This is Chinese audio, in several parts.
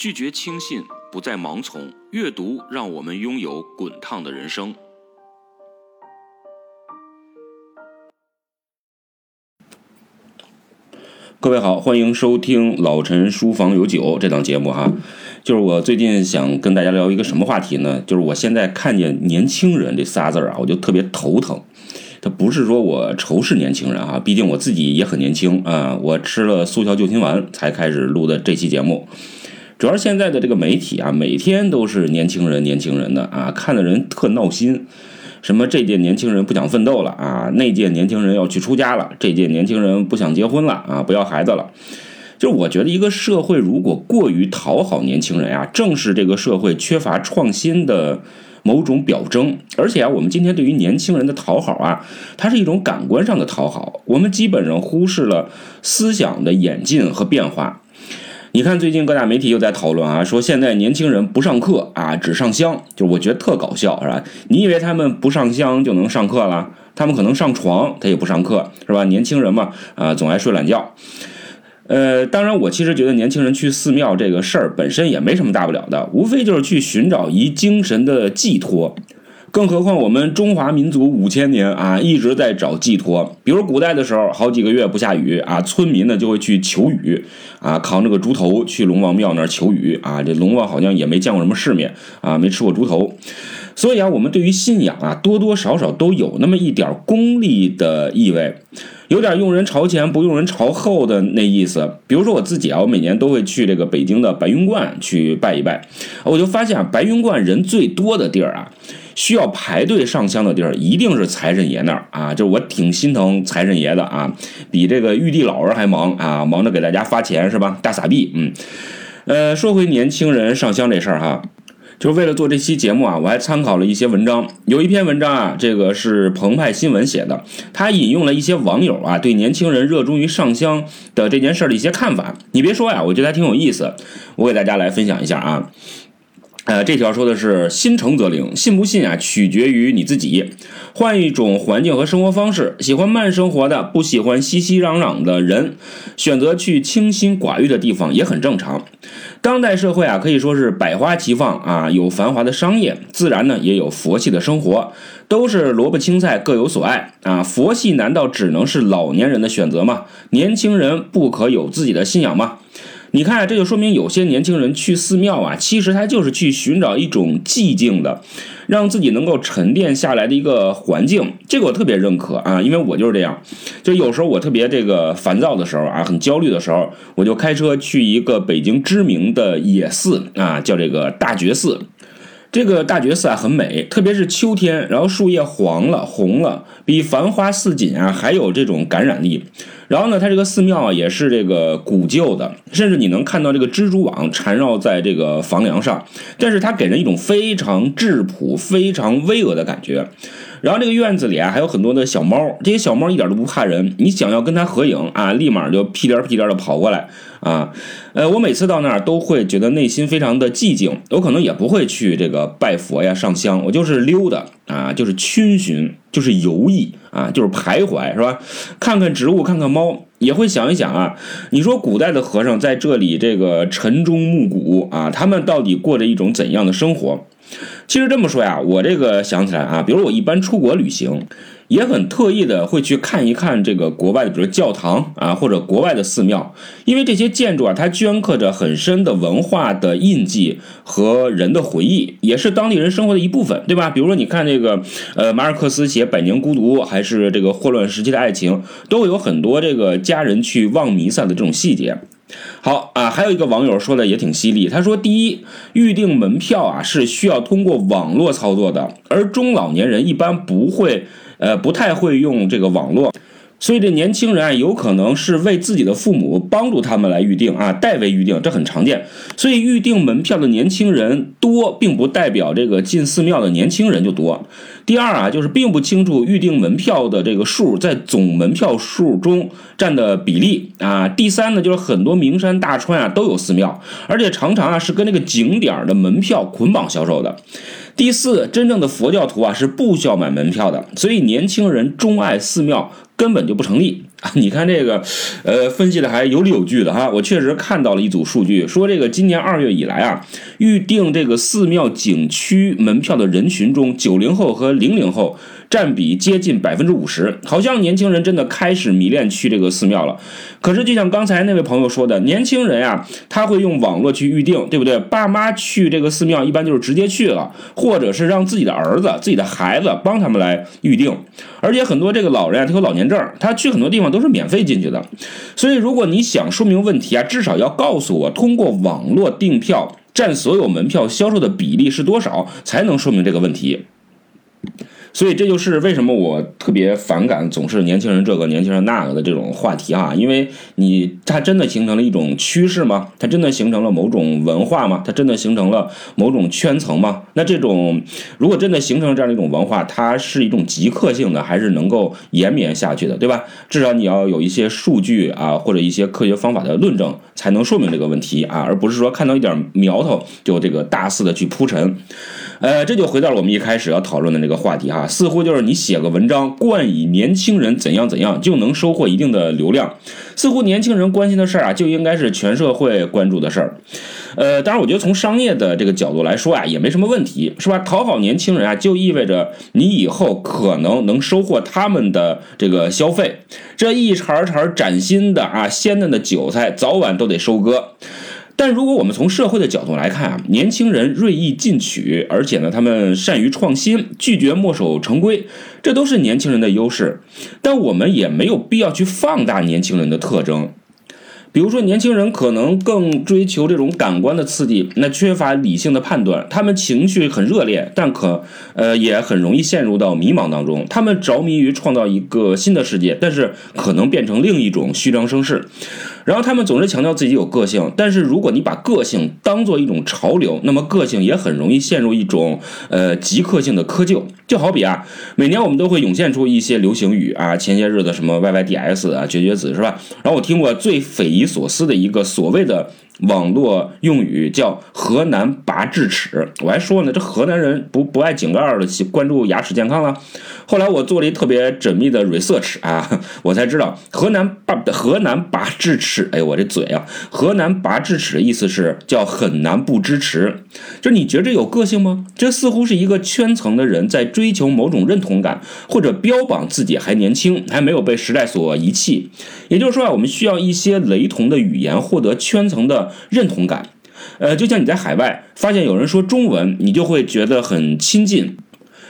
拒绝轻信，不再盲从。阅读让我们拥有滚烫的人生。各位好，欢迎收听老陈书房有酒这档节目哈。就是我最近想跟大家聊一个什么话题呢？就是我现在看见“年轻人”这仨字儿啊，我就特别头疼。他不是说我仇视年轻人啊，毕竟我自己也很年轻啊。我吃了速效救心丸才开始录的这期节目。主要现在的这个媒体啊，每天都是年轻人、年轻人的啊，看的人特闹心。什么这届年轻人不想奋斗了啊，那届年轻人要去出家了，这届年轻人不想结婚了啊，不要孩子了。就我觉得，一个社会如果过于讨好年轻人啊，正是这个社会缺乏创新的某种表征。而且啊，我们今天对于年轻人的讨好啊，它是一种感官上的讨好，我们基本上忽视了思想的演进和变化。你看，最近各大媒体又在讨论啊，说现在年轻人不上课啊，只上香，就我觉得特搞笑，是吧？你以为他们不上香就能上课了？他们可能上床，他也不上课，是吧？年轻人嘛，啊，总爱睡懒觉。呃，当然，我其实觉得年轻人去寺庙这个事儿本身也没什么大不了的，无非就是去寻找一精神的寄托。更何况我们中华民族五千年啊，一直在找寄托。比如古代的时候，好几个月不下雨啊，村民呢就会去求雨啊，扛着个猪头去龙王庙那儿求雨啊。这龙王好像也没见过什么世面啊，没吃过猪头。所以啊，我们对于信仰啊，多多少少都有那么一点功利的意味，有点用人朝前不用人朝后的那意思。比如说我自己啊，我每年都会去这个北京的白云观去拜一拜，我就发现啊，白云观人最多的地儿啊。需要排队上香的地儿，一定是财神爷那儿啊！就是我挺心疼财神爷的啊，比这个玉帝老人还忙啊，忙着给大家发钱是吧？大撒币，嗯，呃，说回年轻人上香这事儿哈，就是为了做这期节目啊，我还参考了一些文章，有一篇文章啊，这个是澎湃新闻写的，他引用了一些网友啊对年轻人热衷于上香的这件事儿的一些看法。你别说呀，我觉得还挺有意思，我给大家来分享一下啊。呃，这条说的是心诚则灵，信不信啊，取决于你自己。换一种环境和生活方式，喜欢慢生活的，不喜欢熙熙攘攘的人，选择去清心寡欲的地方也很正常。当代社会啊，可以说是百花齐放啊，有繁华的商业，自然呢也有佛系的生活，都是萝卜青菜各有所爱啊。佛系难道只能是老年人的选择吗？年轻人不可有自己的信仰吗？你看，这就说明有些年轻人去寺庙啊，其实他就是去寻找一种寂静的，让自己能够沉淀下来的一个环境。这个我特别认可啊，因为我就是这样。就有时候我特别这个烦躁的时候啊，很焦虑的时候，我就开车去一个北京知名的野寺啊，叫这个大觉寺。这个大觉寺啊很美，特别是秋天，然后树叶黄了、红了，比繁花似锦啊还有这种感染力。然后呢，它这个寺庙啊也是这个古旧的，甚至你能看到这个蜘蛛网缠绕在这个房梁上，但是它给人一种非常质朴、非常巍峨的感觉。然后这个院子里啊还有很多的小猫，这些小猫一点都不怕人，你想要跟它合影啊，立马就屁颠屁颠的跑过来啊。呃，我每次到那儿都会觉得内心非常的寂静，我可能也不会去这个拜佛呀、上香，我就是溜达啊，就是逡巡，就是游弋。啊，就是徘徊是吧？看看植物，看看猫，也会想一想啊。你说古代的和尚在这里这个晨钟暮鼓啊，他们到底过着一种怎样的生活？其实这么说呀，我这个想起来啊，比如我一般出国旅行。也很特意的会去看一看这个国外的，比如教堂啊，或者国外的寺庙，因为这些建筑啊，它镌刻着很深的文化的印记和人的回忆，也是当地人生活的一部分，对吧？比如说你看这个，呃，马尔克斯写《百年孤独》，还是这个霍乱时期的爱情，都会有很多这个家人去望弥撒的这种细节。好啊，还有一个网友说的也挺犀利，他说：第一，预订门票啊是需要通过网络操作的，而中老年人一般不会。呃，不太会用这个网络，所以这年轻人啊，有可能是为自己的父母帮助他们来预定啊，代为预定，这很常见。所以预定门票的年轻人多，并不代表这个进寺庙的年轻人就多。第二啊，就是并不清楚预定门票的这个数在总门票数中占的比例啊。第三呢，就是很多名山大川啊都有寺庙，而且常常啊是跟那个景点的门票捆绑销售的。第四，真正的佛教徒啊是不需要买门票的，所以年轻人钟爱寺庙根本就不成立。你看这个，呃，分析的还有理有据的哈。我确实看到了一组数据，说这个今年二月以来啊，预定这个寺庙景区门票的人群中，九零后和零零后。占比接近百分之五十，好像年轻人真的开始迷恋去这个寺庙了。可是就像刚才那位朋友说的，年轻人啊，他会用网络去预定，对不对？爸妈去这个寺庙一般就是直接去了，或者是让自己的儿子、自己的孩子帮他们来预定。而且很多这个老人啊，他有老年证，他去很多地方都是免费进去的。所以如果你想说明问题啊，至少要告诉我，通过网络订票占所有门票销售的比例是多少，才能说明这个问题。所以这就是为什么我特别反感总是年轻人这个年轻人那个的这种话题啊，因为你它真的形成了一种趋势吗？它真的形成了某种文化吗？它真的形成了某种圈层吗？那这种如果真的形成这样的一种文化，它是一种即刻性的，还是能够延绵下去的，对吧？至少你要有一些数据啊，或者一些科学方法的论证，才能说明这个问题啊，而不是说看到一点苗头就这个大肆的去铺陈。呃，这就回到了我们一开始要讨论的这个话题哈，似乎就是你写个文章冠以年轻人怎样怎样就能收获一定的流量，似乎年轻人关心的事儿啊就应该是全社会关注的事儿。呃，当然我觉得从商业的这个角度来说啊也没什么问题，是吧？讨好年轻人啊就意味着你以后可能能收获他们的这个消费，这一茬茬崭新的啊鲜嫩的韭菜早晚都得收割。但如果我们从社会的角度来看啊，年轻人锐意进取，而且呢，他们善于创新，拒绝墨守成规，这都是年轻人的优势。但我们也没有必要去放大年轻人的特征。比如说，年轻人可能更追求这种感官的刺激，那缺乏理性的判断，他们情绪很热烈，但可呃也很容易陷入到迷茫当中。他们着迷于创造一个新的世界，但是可能变成另一种虚张声势。然后他们总是强调自己有个性，但是如果你把个性当做一种潮流，那么个性也很容易陷入一种呃即刻性的窠臼。就好比啊，每年我们都会涌现出一些流行语啊，前些日子什么 Y Y D S 啊，绝绝子是吧？然后我听过最匪夷所思的一个所谓的。网络用语叫“河南拔智齿”，我还说呢，这河南人不不爱井盖的，关注牙齿健康了。后来我做了一特别缜密的 research 啊，我才知道河南拔河南拔智齿，哎，我这嘴啊，河南拔智齿的意思是叫很难不支持。就你觉着有个性吗？这似乎是一个圈层的人在追求某种认同感，或者标榜自己还年轻，还没有被时代所遗弃。也就是说啊，我们需要一些雷同的语言，获得圈层的。认同感，呃，就像你在海外发现有人说中文，你就会觉得很亲近；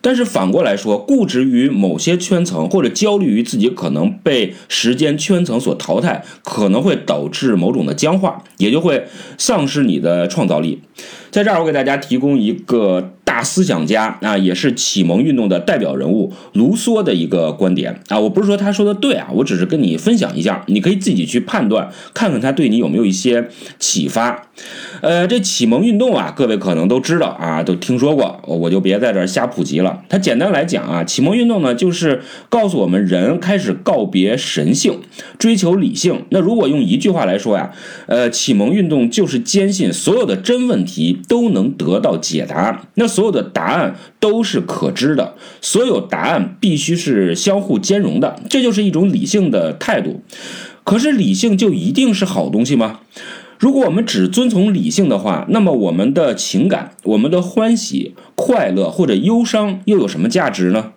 但是反过来说，固执于某些圈层，或者焦虑于自己可能被时间圈层所淘汰，可能会导致某种的僵化，也就会丧失你的创造力。在这儿，我给大家提供一个。大思想家啊，也是启蒙运动的代表人物卢梭的一个观点啊，我不是说他说的对啊，我只是跟你分享一下，你可以自己去判断，看看他对你有没有一些启发。呃，这启蒙运动啊，各位可能都知道啊，都听说过，我就别在这儿瞎普及了。它简单来讲啊，启蒙运动呢，就是告诉我们人开始告别神性，追求理性。那如果用一句话来说呀，呃，启蒙运动就是坚信所有的真问题都能得到解答。那所所有的答案都是可知的，所有答案必须是相互兼容的，这就是一种理性的态度。可是理性就一定是好东西吗？如果我们只遵从理性的话，那么我们的情感、我们的欢喜、快乐或者忧伤又有什么价值呢？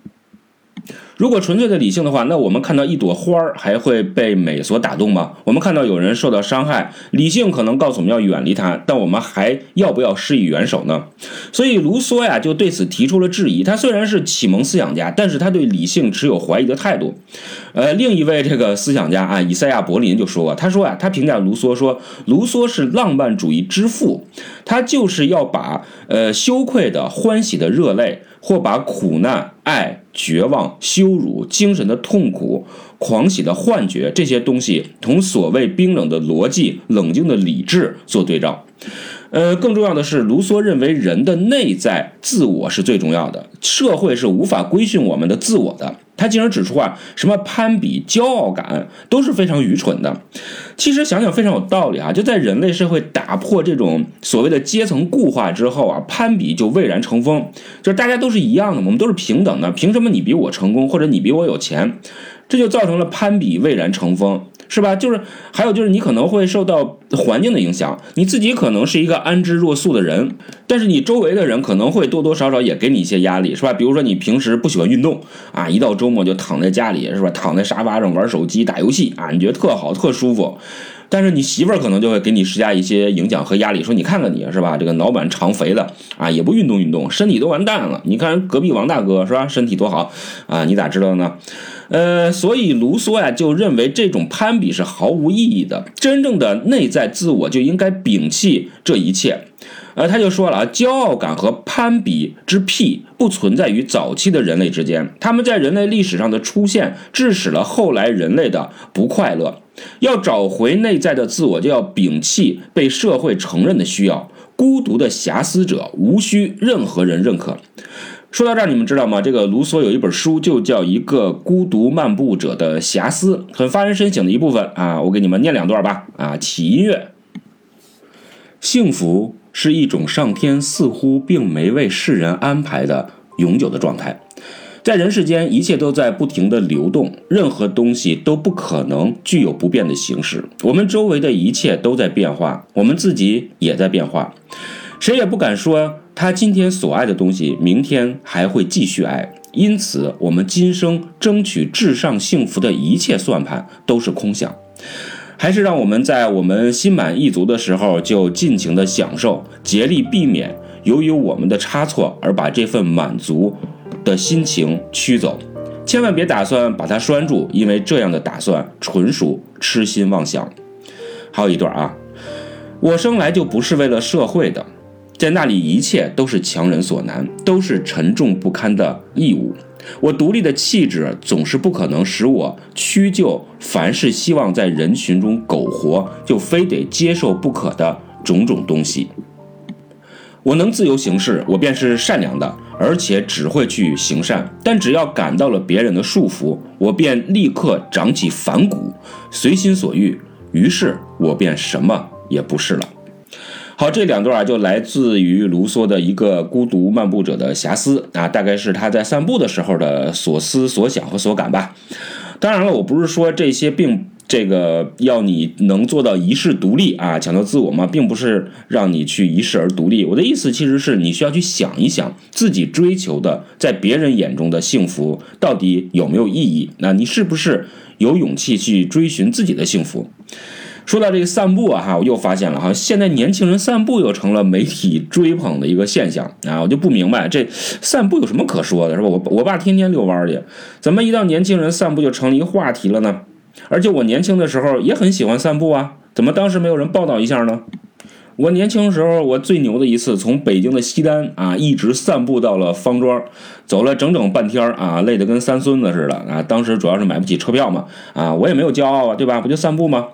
如果纯粹的理性的话，那我们看到一朵花儿还会被美所打动吗？我们看到有人受到伤害，理性可能告诉我们要远离他，但我们还要不要施以援手呢？所以卢梭呀就对此提出了质疑。他虽然是启蒙思想家，但是他对理性持有怀疑的态度。呃，另一位这个思想家啊，以赛亚·柏林就说过，他说啊，他评价卢梭说，卢梭是浪漫主义之父，他就是要把呃羞愧的、欢喜的热泪，或把苦难、爱。绝望、羞辱、精神的痛苦、狂喜的幻觉，这些东西同所谓冰冷的逻辑、冷静的理智做对照。呃，更重要的是，卢梭认为人的内在自我是最重要的，社会是无法规训我们的自我的。他竟然指出啊，什么攀比、骄傲感都是非常愚蠢的。其实想想非常有道理啊！就在人类社会打破这种所谓的阶层固化之后啊，攀比就蔚然成风。就是大家都是一样的，我们都是平等的，凭什么你比我成功，或者你比我有钱？这就造成了攀比蔚然成风。是吧？就是还有就是你可能会受到环境的影响，你自己可能是一个安之若素的人，但是你周围的人可能会多多少少也给你一些压力，是吧？比如说你平时不喜欢运动啊，一到周末就躺在家里，是吧？躺在沙发上玩手机打游戏啊，你觉得特好特舒服，但是你媳妇儿可能就会给你施加一些影响和压力，说你看看你是吧，这个脑满肠肥的啊，也不运动运动，身体都完蛋了。你看隔壁王大哥是吧，身体多好啊，你咋知道呢？呃，所以卢梭呀就认为这种攀比是毫无意义的，真正的内在自我就应该摒弃这一切。呃，他就说了啊，骄傲感和攀比之癖不存在于早期的人类之间，他们在人类历史上的出现致使了后来人类的不快乐。要找回内在的自我，就要摒弃被社会承认的需要。孤独的遐思者无需任何人认可。说到这儿，你们知道吗？这个卢梭有一本书，就叫《一个孤独漫步者的遐思》，很发人深省的一部分啊。我给你们念两段吧。啊，起音乐。幸福是一种上天似乎并没为世人安排的永久的状态，在人世间，一切都在不停的流动，任何东西都不可能具有不变的形式。我们周围的一切都在变化，我们自己也在变化，谁也不敢说。他今天所爱的东西，明天还会继续爱，因此我们今生争取至上幸福的一切算盘都是空想，还是让我们在我们心满意足的时候就尽情的享受，竭力避免由于我们的差错而把这份满足的心情驱走，千万别打算把它拴住，因为这样的打算纯属痴心妄想。还有一段啊，我生来就不是为了社会的。在那里，一切都是强人所难，都是沉重不堪的义务。我独立的气质总是不可能使我屈就凡是希望在人群中苟活就非得接受不可的种种东西。我能自由行事，我便是善良的，而且只会去行善。但只要感到了别人的束缚，我便立刻长起反骨，随心所欲，于是我便什么也不是了。好，这两段啊，就来自于卢梭的一个孤独漫步者的遐思啊，大概是他在散步的时候的所思所想和所感吧。当然了，我不是说这些并这个要你能做到一世独立啊，强调自我嘛，并不是让你去一世而独立。我的意思其实是你需要去想一想，自己追求的在别人眼中的幸福到底有没有意义？那你是不是有勇气去追寻自己的幸福？说到这个散步啊，哈，我又发现了哈，现在年轻人散步又成了媒体追捧的一个现象啊，我就不明白这散步有什么可说的，是吧？我我爸天天遛弯去，怎么一到年轻人散步就成了一个话题了呢？而且我年轻的时候也很喜欢散步啊，怎么当时没有人报道一下呢？我年轻时候我最牛的一次，从北京的西单啊，一直散步到了方庄，走了整整半天啊，累得跟三孙子似的啊。当时主要是买不起车票嘛，啊，我也没有骄傲啊，对吧？不就散步吗？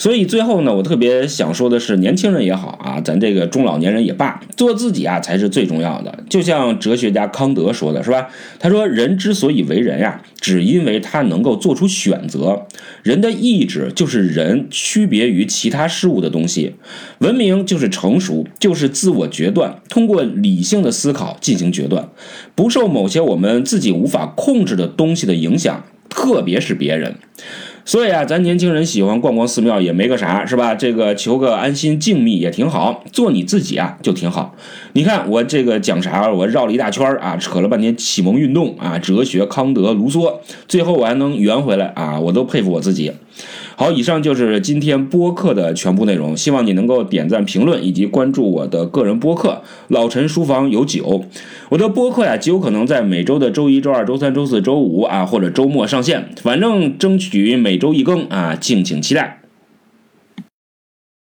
所以最后呢，我特别想说的是，年轻人也好啊，咱这个中老年人也罢，做自己啊才是最重要的。就像哲学家康德说的是吧？他说，人之所以为人呀，只因为他能够做出选择。人的意志就是人区别于其他事物的东西。文明就是成熟，就是自我决断，通过理性的思考进行决断，不受某些我们自己无法控制的东西的影响，特别是别人。所以啊，咱年轻人喜欢逛逛寺庙也没个啥，是吧？这个求个安心静谧也挺好，做你自己啊就挺好。你看我这个讲啥，我绕了一大圈啊，扯了半天启蒙运动啊，哲学、康德、卢梭，最后我还能圆回来啊，我都佩服我自己。好，以上就是今天播客的全部内容。希望你能够点赞、评论以及关注我的个人播客“老陈书房有酒”。我的播客呀，极有可能在每周的周一、周二、周三、周四周五啊，或者周末上线，反正争取每周一更啊，敬请期待。